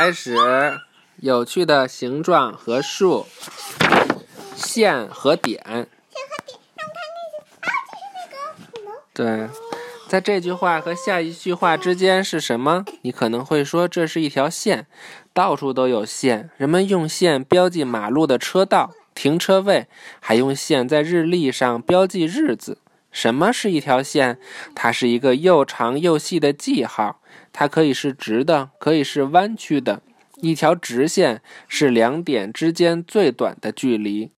开始有趣的形状和数，线和点。线和点，让我看那个啊，就是那个对，在这句话和下一句话之间是什么？你可能会说这是一条线，到处都有线，人们用线标记马路的车道、停车位，还用线在日历上标记日子。什么是一条线？它是一个又长又细的记号，它可以是直的，可以是弯曲的。一条直线是两点之间最短的距离。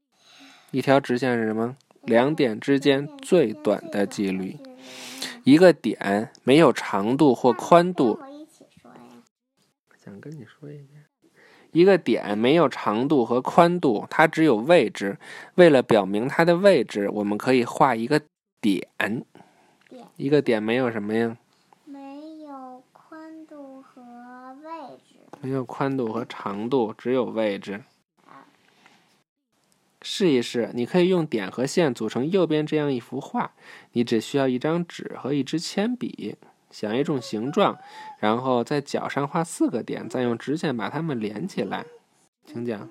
一条直线是什么？两点之间最短的距离。一个点没有长度或宽度。一起说呀。想跟你说一遍。一个点没有长度和宽度，它只有位置。为了表明它的位置，我们可以画一个点。点一个点没有什么呀？没有宽度和位置。没有宽度和长度，只有位置。试一试，你可以用点和线组成右边这样一幅画。你只需要一张纸和一支铅笔，想一种形状，然后在角上画四个点，再用直线把它们连起来。请讲。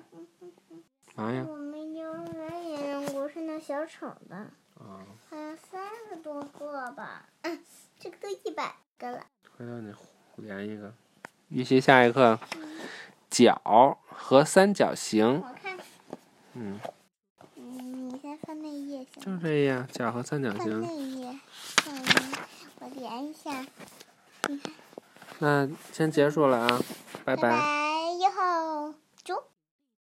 嘛呀？我们幼儿园也用过，是那小丑的，啊，好像三十多个吧。嗯，这个都一百个了。回头你连一个。预习下一课，角和三角形。我看，嗯，嗯，你先翻那一页行吗？就这样，角和三角翻形那。页，嗯，我连一下。那先结束了啊，拜拜拜。